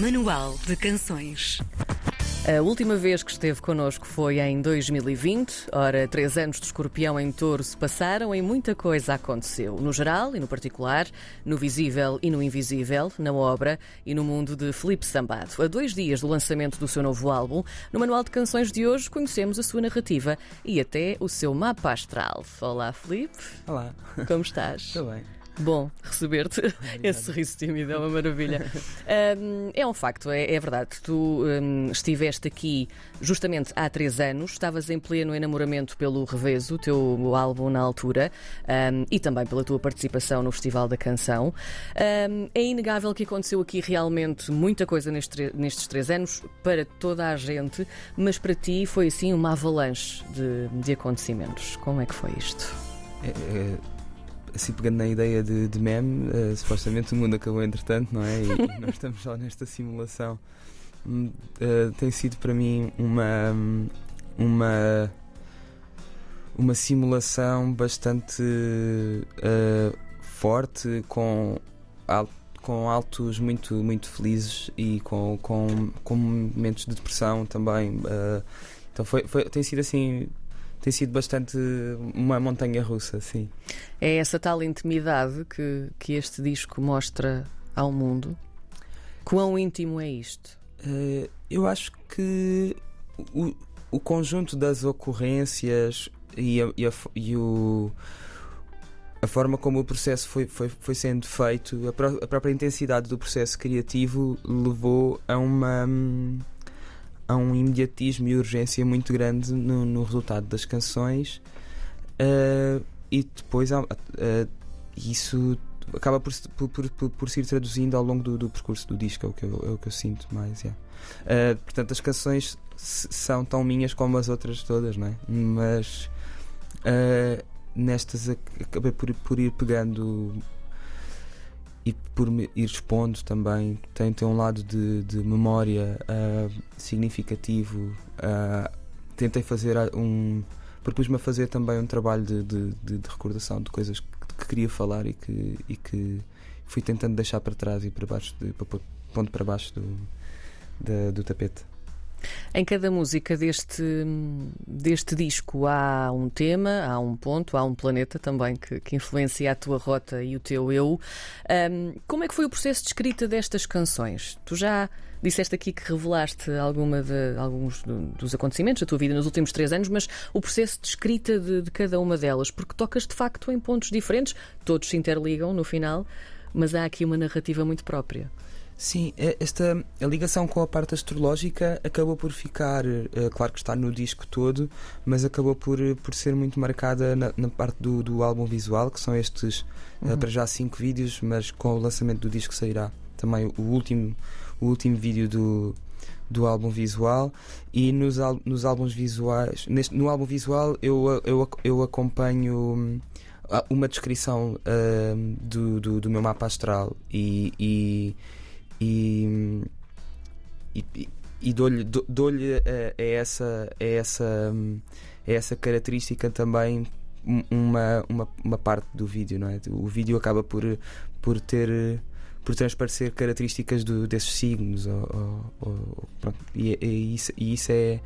Manual de Canções. A última vez que esteve connosco foi em 2020. Ora, três anos de escorpião em touro se passaram e muita coisa aconteceu. No geral e no particular, no visível e no invisível, na obra e no mundo de Felipe Sambado. A dois dias do lançamento do seu novo álbum, no Manual de Canções de hoje conhecemos a sua narrativa e até o seu mapa astral. Olá, Felipe. Olá, Como estás? estou bem. Bom receber-te. Esse sorriso tímido é uma maravilha. Um, é um facto, é, é verdade. Tu um, estiveste aqui justamente há três anos, estavas em pleno enamoramento pelo Reveso, o teu álbum na altura, um, e também pela tua participação no Festival da Canção. É inegável que aconteceu aqui realmente muita coisa nestes, nestes três anos para toda a gente, mas para ti foi assim uma avalanche de, de acontecimentos. Como é que foi isto? É, é, assim, pegando na ideia de, de meme, eh, supostamente o mundo acabou entretanto, não é? E, nós estamos só nesta simulação. Hum, eh, tem sido para mim uma. uma uma simulação bastante eh, forte com, al- com altos muito muito felizes e com, com, com momentos de depressão também então foi, foi- tem sido assim tem sido bastante uma montanha russa, sim. É essa tal intimidade que, que este disco mostra ao mundo? Quão íntimo é isto? Eh, eu acho que o, o conjunto das ocorrências e, a, e, a e o, a forma como o processo foi, foi, foi sendo feito, a, pró- a própria intensidade do processo criativo levou a uma. A um imediatismo e urgência muito grande no, no resultado das canções eh, e depois há- eh, isso acaba por, por, por, por, se ir traduzindo ao longo do, do percurso do disco, é o que eu, é o que eu sinto mais. yeah. Eh, portanto, as canções são tão minhas como as outras todas, não é? Mas eh, nestas ac- acabei por, por ir pegando e por ir expondo também. Tem, tem um lado de, de memória ah, significativo. ah, tentei fazer ah, um. Propus-me a fazer também um trabalho de, de, de- recordação de coisas que, que queria falar e que, e que fui tentando deixar para trás e para baixo, de, para ponto para baixo do, do tapete. Em cada música deste, deste disco há um tema, há um ponto, há um planeta também que, que influencia a tua rota e o teu eu. Ahm, como é que foi o processo de escrita destas canções? Tu já disseste aqui que revelaste alguma de, alguns do- dos acontecimentos da tua vida nos últimos três anos, mas o processo de escrita de, de cada uma delas, porque tocas de facto em pontos diferentes, todos se interligam no final, mas há aqui uma narrativa muito própria. Sim, eh, esta a ligação com a parte astrológica acabou por ficar, eh, claro que está no disco todo, mas acabou por, eh, por ser muito marcada na, na parte do, do álbum visual, que são estes, eh, Uhum. para já cinco vídeos, mas com o lançamento do disco sairá também o último, o último vídeo do, do álbum visual e nos, nos álbuns visuais, neste, no álbum visual eu, eu, eu acompanho hum, a- uma descrição hum, do, do, do meu mapa astral e, e, e, e, e- dou-lhe dou- a, a essa, a, essa, hum, a essa característica também um- uma, uma, uma parte do vídeo, não é? O vídeo acaba por, por ter por transparecer características do, desses signos ou, ou- ou-. E, e isso, e isso é,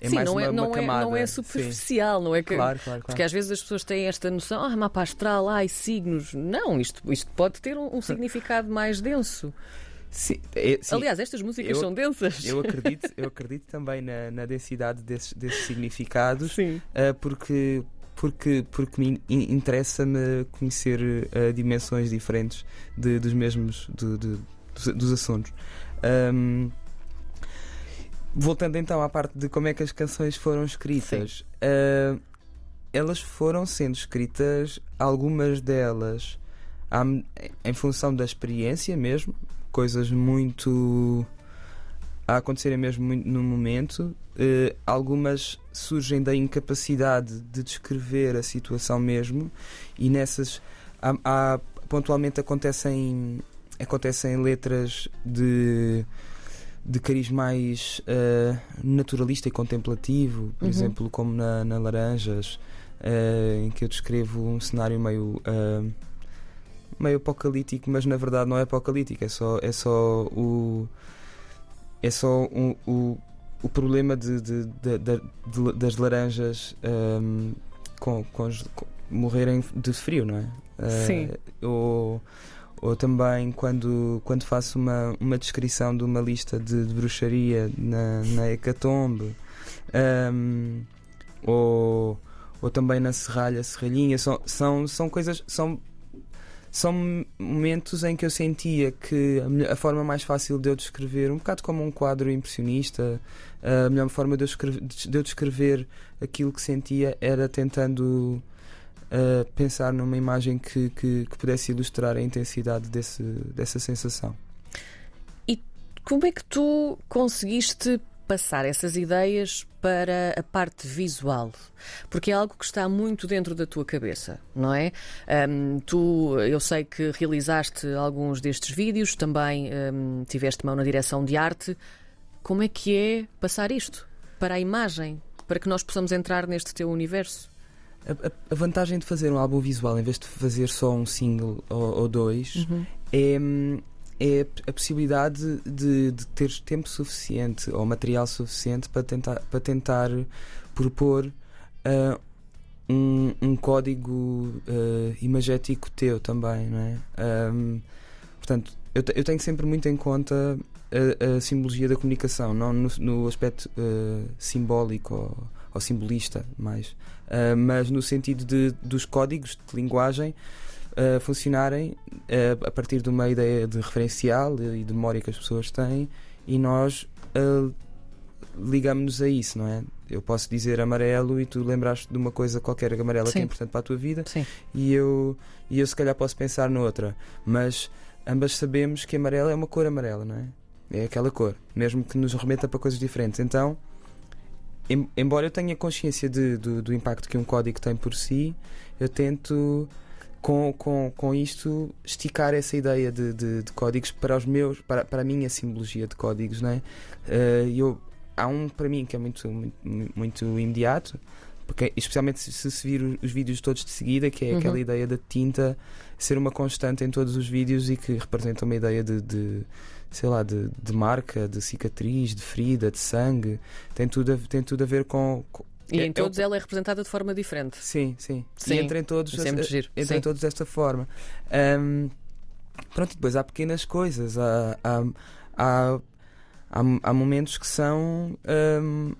é Sim, mais não, uma, é, uma não, é, camada. não é Sim. superficial, não é que. Claro, claro, Porque claro. às vezes as pessoas têm esta noção, ah, mapa astral, ai, signos. Não, isto, isto pode ter um, um significado mais denso. Sim, é- sim, Aliás, estas músicas eu- são densas. eu acredito, eu acredito também na, na densidade desses, desses significados Sim. Uh, porque porque porque me in- interessa-me conhecer uh, dimensões diferentes de- dos mesmos de- de- dos, dos assuntos. Um, voltando então à parte de como é que as canções foram escritas, uh, elas foram sendo escritas, algumas delas à em função da experiência mesmo, coisas muito a acontecerem mesmo muito no momento. Eh, algumas surgem da incapacidade de descrever a situação mesmo, e nessas há, há- pontualmente acontecem, acontecem letras de, de cariz mais eh, naturalista e contemplativo, por Uhum. exemplo, como na, na Laranjas, eh, em que eu descrevo um cenário meio. Eh, meio apocalíptico, mas na verdade não é apocalíptico, é só, é só o, é só um, o, o problema de, de, de, das laranjas um, com, com, com, morrerem de frio, não é? Sim. Uh, ou, ou também quando, quando faço uma, uma descrição de uma lista de, de bruxaria na, na Hecatombe, um, ou, ou também na Serralha, Serralhinha, são, são, são coisas. São, são momentos em que eu sentia que a, forma mais fácil de eu descrever, um bocado como um quadro impressionista, a melhor forma de eu, escrever, de eu descrever aquilo que sentia era tentando uh, pensar numa imagem que, que, que, pudesse ilustrar a intensidade desse, dessa sensação. E como é que tu conseguiste passar essas ideias para a parte visual, porque é algo que está muito dentro da tua cabeça, não é? Um, tu, eu sei que realizaste alguns destes vídeos, também um, tiveste mão na direção de arte. Como é que é passar isto para a imagem, para que nós possamos entrar neste teu universo? A, a vantagem de fazer um álbum visual em vez de fazer só um single ou, ou dois uhum. é hum, é a possibilidade de, de ter tempo suficiente ou material suficiente para tentar, para tentar propor uh, um, um código uh, imagético teu também, não é? Um, portanto, eu, eu, tenho sempre muito em conta a, a simbologia da comunicação, não no, no aspecto uh, simbólico ou, ou, simbolista, mais, mas no sentido de, dos códigos de linguagem uh, funcionarem uh, a partir de uma ideia de referencial e de memória que as pessoas têm e nós uh, ligamos-nos a isso, não é? Eu posso dizer amarelo e tu lembraste de uma coisa qualquer amarela Sim. que é importante para a tua vida Sim. e eu, e eu se calhar posso pensar noutra, mas ambas sabemos que amarelo é uma cor amarela, não é? É aquela cor, mesmo que nos remeta para coisas diferentes. Então, embora eu tenha consciência de, do, do impacto que um código tem por si, eu tento com, com, com isto esticar essa ideia de, de, de, códigos para os meus para, para a minha simbologia de códigos não é? Uh, eu, há um para mim que é muito, muito, muito imediato porque especialmente se, se vir os vídeos todos de seguida que é uhum. aquela ideia da tinta ser uma constante em todos os vídeos e que representa uma ideia de, de sei lá de, de marca de cicatriz de ferida de sangue tem tudo a, tem tudo a ver com, com e é, em todos é o... ela é representada de forma diferente. Sim, sim. sim. E entra em todos, é giro. Entra em todos desta forma. Um, pronto, depois há pequenas coisas. Há, há, há, há, há momentos que são um,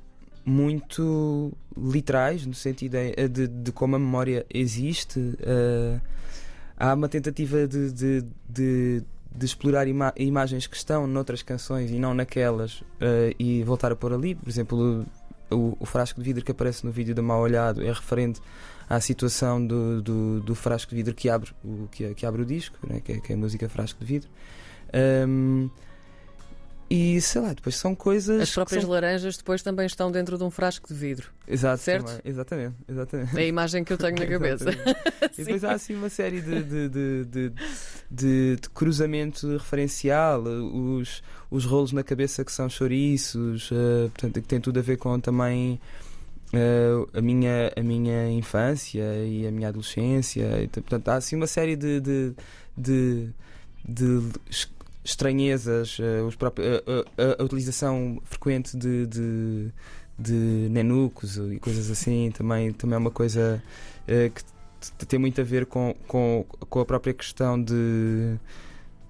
muito literais, no sentido de, de, como a memória existe. Uh, há uma tentativa de, de, de de explorar ima imagens que estão noutras canções e não naquelas uh, e voltar a pôr ali. Por exemplo, o, o, frasco de vidro que aparece no vídeo da Mal Olhado é referente à situação do, do, do frasco de vidro que abre o, que, que abre o disco, né? que, é, que, é, a música Frasco de Vidro. Um, e sei lá, depois são coisas. As próprias são... laranjas depois também estão dentro de um frasco de vidro. Exato, certo? Também. Exatamente, exatamente. É a imagem que eu tenho na cabeça. e depois há assim uma série de, de, de, de, de cruzamento referencial, os, os rolos na cabeça que são chouriços, uh, portanto, que tem tudo a ver com também. Uh, a, minha, a minha infância e a minha adolescência, e, portanto, há assim uma série de, de, de, de estranhezas, os próprios, a, a, utilização frequente de, de, de nenucos e coisas assim também, também é uma coisa que tem muito a ver com, com, com a própria questão de,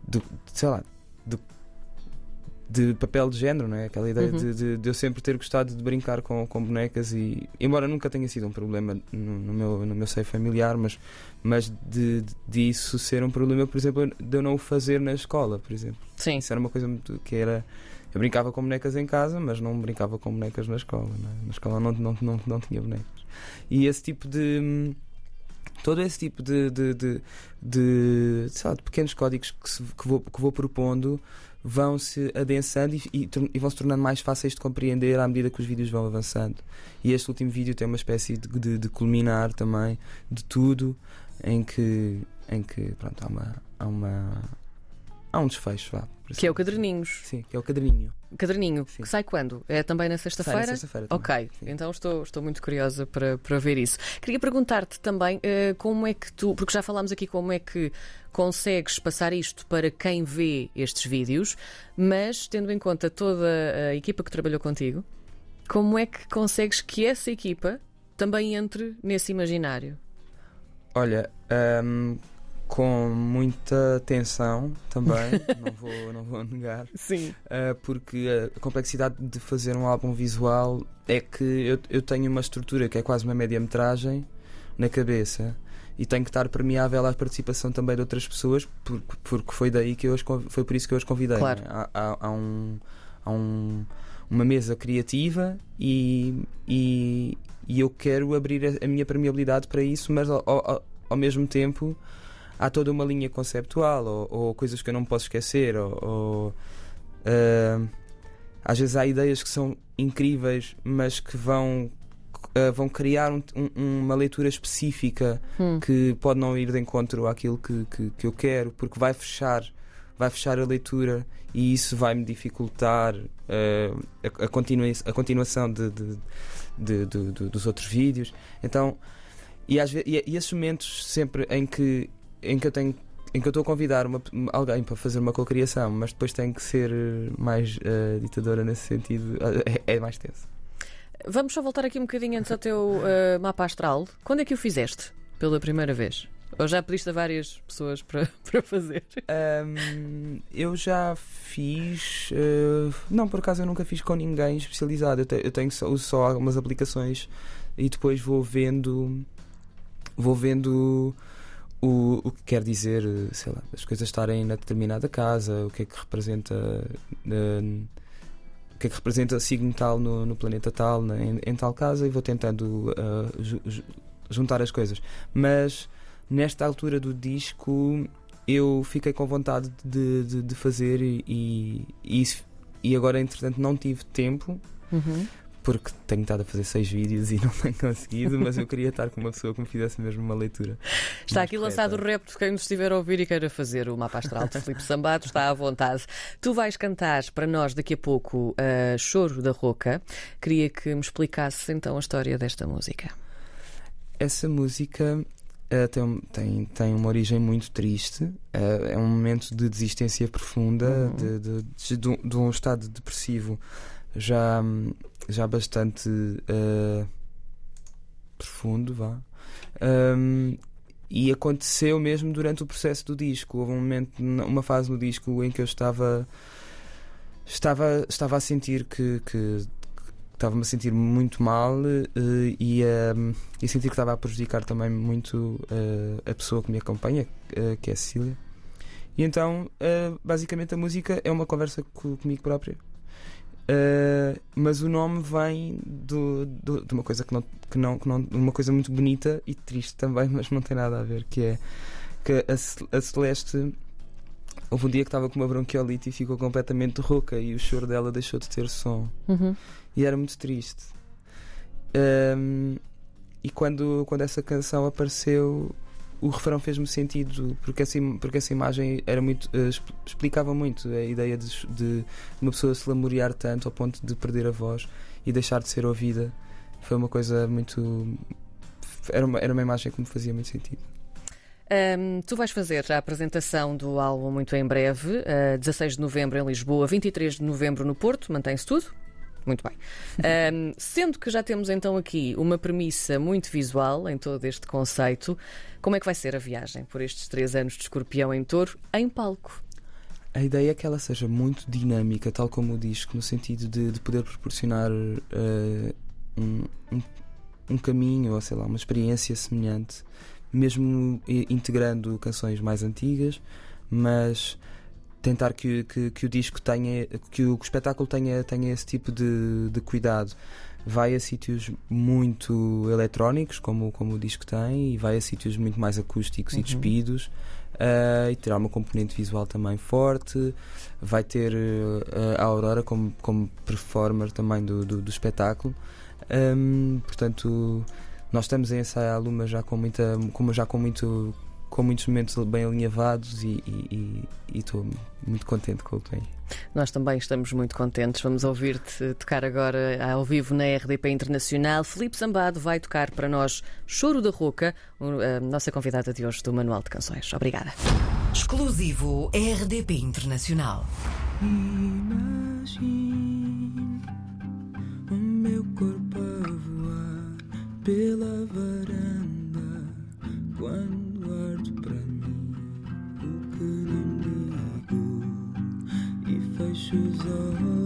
de sei lá, de papel de género, não é? Aquela ideia uhum. de, de, de, eu sempre ter gostado de brincar com, com bonecas e embora nunca tenha sido um problema no, no meu, no meu seio familiar, mas, mas de, de, isso ser um problema, por exemplo, de eu não o fazer na escola, por exemplo. Sim. Isso era uma coisa muito, que era. Eu brincava com bonecas em casa, mas não brincava com bonecas na escola. É? Na escola não, não, não, não tinha bonecas. E esse tipo de todo esse tipo de, de, de, de, lá, de pequenos códigos que, se, que, vou, que vou propondo vão se adensando e, e, e, vão se tornando mais fáceis de compreender à medida que os vídeos vão avançando. E este último vídeo tem uma espécie de, de, de culminar também de tudo, em que, em que pronto, há uma. Há uma há um desfecho, vá. Que é o Caderninhos. Sim, que é o caderninho. Caderninho, Sim. que sai quando? É também na Sai sexta-feira? na sexta-feira. Ok, Sim. então estou, estou muito curiosa para, para ver isso. Queria perguntar-te também eh, como é que tu, porque já falámos aqui como é que consegues passar isto para quem vê estes vídeos, mas tendo em conta toda a equipa que trabalhou contigo, como é que consegues que essa equipa também entre nesse imaginário? Olha, hum, com muita tensão também, não, vou, não vou negar, Sim. uh, porque a complexidade de fazer um álbum visual é que eu, eu tenho uma estrutura que é quase uma média-metragem na cabeça e tenho que estar permeável à participação também de outras pessoas, por- porque foi daí que eu as, foi por isso que eu as convidei. Claro. né? Há, há- há um, há um- uma mesa criativa e, e, e eu quero abrir a, a minha permeabilidade para isso, mas ao, ao- ao mesmo tempo há toda uma linha conceptual ou, ou coisas que eu não posso esquecer ou, ou, ah, às vezes há ideias que são incríveis mas que vão ah, vão criar um- um- uma leitura específica Hum. que pode não ir de encontro àquilo que, que, que eu quero porque vai fechar vai fechar a leitura e isso vai me dificultar ah, a, a, continua, a continuação de, de- de- de- dos outros vídeos então e, às ve- e, e esses momentos sempre em que em que eu tenho em que eu estou a convidar uma- alguém para fazer uma cocriação, mas depois tenho que ser eh, mais eh, ditadora nesse sentido, eh, é, é mais tenso. Vamos só voltar aqui um bocadinho antes ao teu eh, mapa astral. Quando é que o fizeste pela primeira vez? Ou já pediste a várias pessoas para, para fazer? Ahm, eu já fiz. eh, não, por acaso eu nunca fiz com ninguém especializado. Eu, te- eu tenho só, uso só algumas aplicações e depois vou vendo. Vou vendo o, o que quer dizer, sei lá, as coisas estarem na determinada casa, o que é que representa. eh, o que é que representa signo tal no, no planeta tal, na- em, em tal casa, e vou tentando ah, ju- ju- juntar as coisas. Mas nesta altura do disco eu fiquei com vontade de, de, de fazer e, e, e agora entretanto não tive tempo Uhum. Porque tenho estado a fazer seis vídeos e não tenho conseguido, mas eu queria estar com uma pessoa que me fizesse mesmo uma leitura. Está aqui correta. lançado o repto de quem nos estiver a ouvir e queira fazer o mapa astral de Filipe Sambato, está à vontade. Tu vais cantar para nós daqui a pouco uh, Choro da Roca. Queria que me explicasse então a história desta música. Essa música eh, tem, tem, tem uma origem muito triste, eh, é um momento de desistência profunda, Uhum. de, de, de, de um estado depressivo já, já bastante eh, profundo, vá. Hum, e aconteceu mesmo durante o processo do disco. Houve um momento, uma fase no disco em que eu estava estava, estava a sentir que, que estava-me a sentir muito mal eh, e, um, e sentir que estava a prejudicar também muito eh, a pessoa que me acompanha, que é a Cecília. E então, basicamente, a música é uma conversa co- comigo própria. Eh, mas o nome vem do, do- de uma coisa que não, que não, que não. uma coisa muito bonita e triste também, mas não tem nada a ver, que é que a, a Celeste. Houve um dia que estava com uma bronquiolite e ficou completamente rouca e o choro dela deixou de ter som Uhum. e era muito triste. Ahm, e quando, quando essa canção apareceu, o refrão fez-me sentido, porque essa, porque essa imagem era muito, eh, expl- explicava muito a ideia de, de uma pessoa se lamorear tanto ao ponto de perder a voz e deixar de ser ouvida. Foi uma coisa muito. Era uma, era uma imagem que me fazia muito sentido. Um, tu vais fazer a apresentação do álbum muito em breve, uh, 16 de novembro em Lisboa, 23 de novembro no Porto, mantém-se tudo? Muito bem. Um, sendo que já temos então aqui uma premissa muito visual em todo este conceito, como é que vai ser a viagem por estes três anos de escorpião em touro em palco? A ideia é que ela seja muito dinâmica, tal como o disco, no sentido de, de poder proporcionar eh, um, um, um caminho, ou sei lá, uma experiência semelhante, mesmo integrando canções mais antigas, mas tentar que, que, que o disco tenha, que o, que o espetáculo tenha, tenha esse tipo de, de cuidado. Vai a sítios muito eletrónicos, como, como o disco tem, e vai a sítios muito mais acústicos Uhum. e despidos. Uh, e terá uma componente visual também forte. Vai ter uh, a Aurora como, como performer também do, do, do espetáculo. Um, portanto, nós estamos a ensaiá-lo, mas já com muita, como já com muito com muitos momentos bem alinhavados e estou muito contente com o que vem. Nós também estamos muito contentes. Vamos ouvir-te tocar agora ao vivo na RDP Internacional. Felipe Zambado vai tocar para nós Choro da Roca, a nossa convidada de hoje do Manual de Canções. Obrigada. Exclusivo RDP Internacional. Imagine o meu corpo a voar pela varanda quando e fecho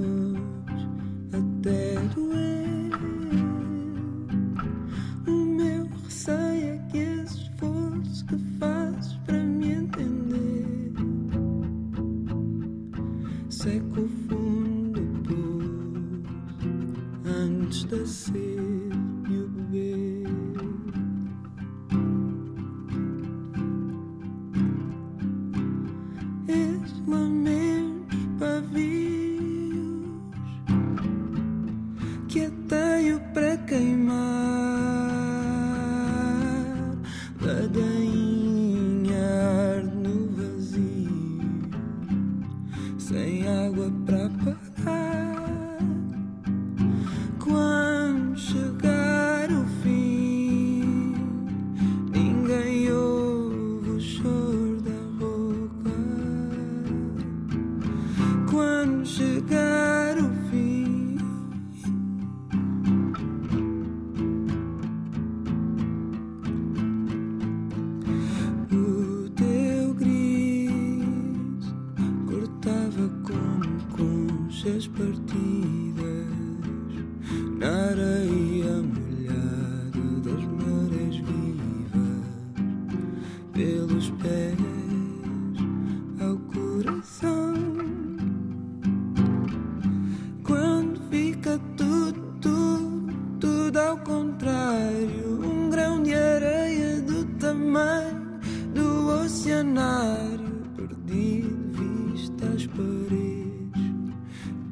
tamanho do oceanário perdi de vista as paredes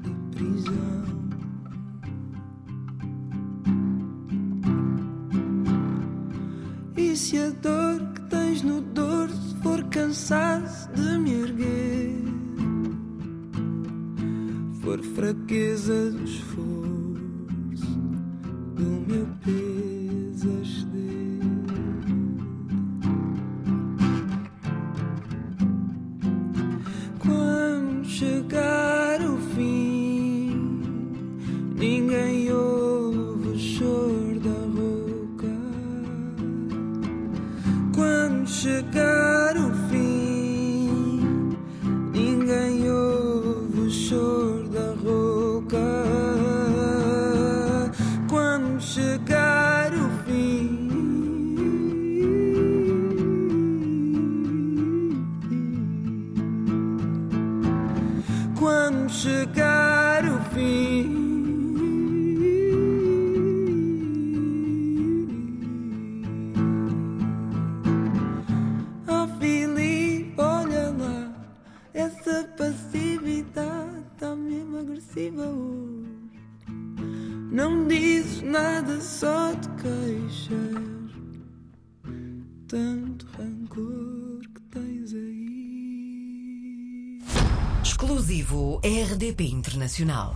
da prisão. E se a dor que tens no dorso for cansaço de me erguer, for fraqueza do esforço Quando feet. RDP Internacional.